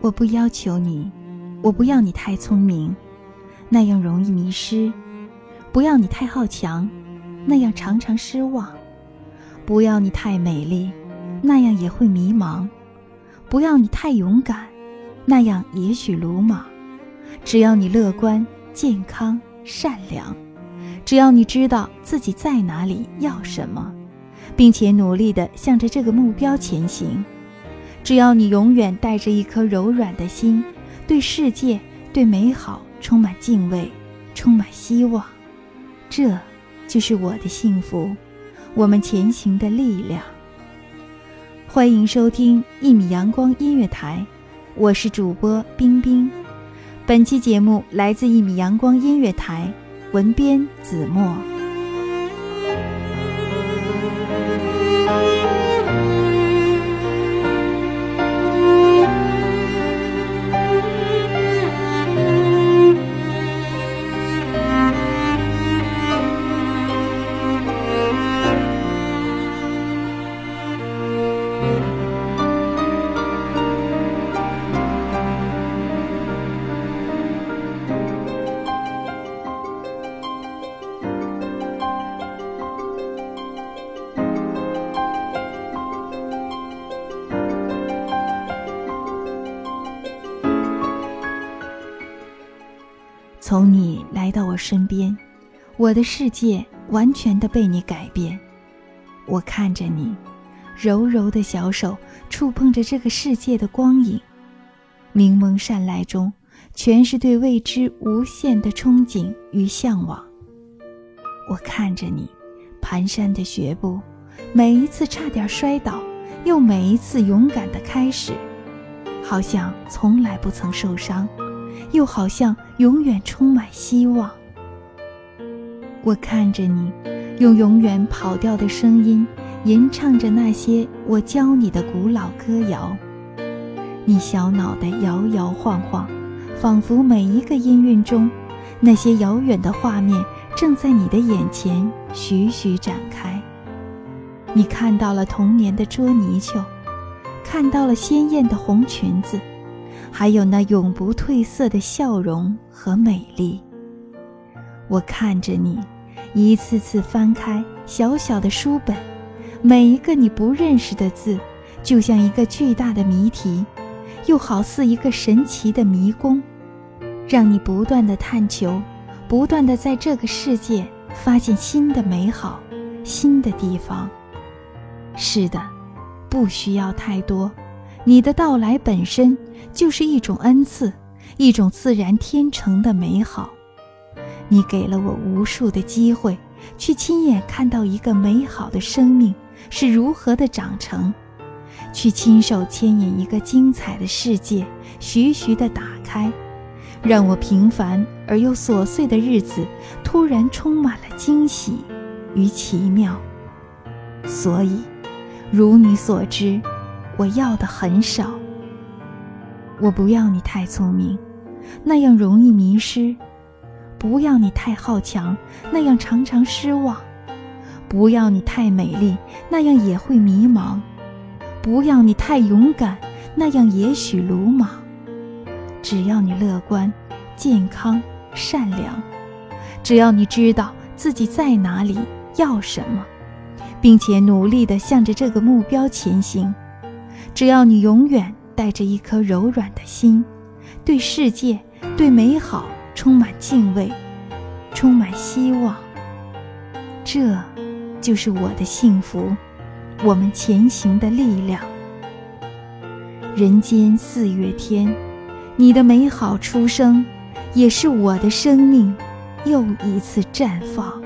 我不要求你，我不要你太聪明，那样容易迷失；不要你太好强，那样常常失望；不要你太美丽，那样也会迷茫；不要你太勇敢，那样也许鲁莽。只要你乐观、健康、善良，只要你知道自己在哪里、要什么，并且努力地向着这个目标前行。只要你永远带着一颗柔软的心，对世界、对美好充满敬畏，充满希望，这就是我的幸福，我们前行的力量。欢迎收听一米阳光音乐台，我是主播冰冰。本期节目来自一米阳光音乐台，文编子墨。从你来到我身边，我的世界完全的被你改变。我看着你，柔柔的小手触碰着这个世界的光影，明眸善睐中，全是对未知无限的憧憬与向往。我看着你，蹒跚的学步，每一次差点摔倒，又每一次勇敢的开始，好像从来不曾受伤。又好像永远充满希望。我看着你，用永远跑调的声音吟唱着那些我教你的古老歌谣。你小脑袋摇摇晃晃，仿佛每一个音韵中，那些遥远的画面正在你的眼前徐徐展开。你看到了童年的捉泥鳅，看到了鲜艳的红裙子。还有那永不褪色的笑容和美丽。我看着你，一次次翻开小小的书本，每一个你不认识的字，就像一个巨大的谜题，又好似一个神奇的迷宫，让你不断的探求，不断的在这个世界发现新的美好，新的地方。是的，不需要太多。你的到来本身就是一种恩赐，一种自然天成的美好。你给了我无数的机会，去亲眼看到一个美好的生命是如何的长成，去亲手牵引一个精彩的世界徐徐的打开，让我平凡而又琐碎的日子突然充满了惊喜与奇妙。所以，如你所知。我要的很少。我不要你太聪明，那样容易迷失；不要你太好强，那样常常失望；不要你太美丽，那样也会迷茫；不要你太勇敢，那样也许鲁莽。只要你乐观、健康、善良，只要你知道自己在哪里、要什么，并且努力地向着这个目标前行，只要你永远带着一颗柔软的心，对世界、对美好充满敬畏，充满希望，这，就是我的幸福，我们前行的力量。人间四月天。你的美好出生，也是我的生命又一次绽放。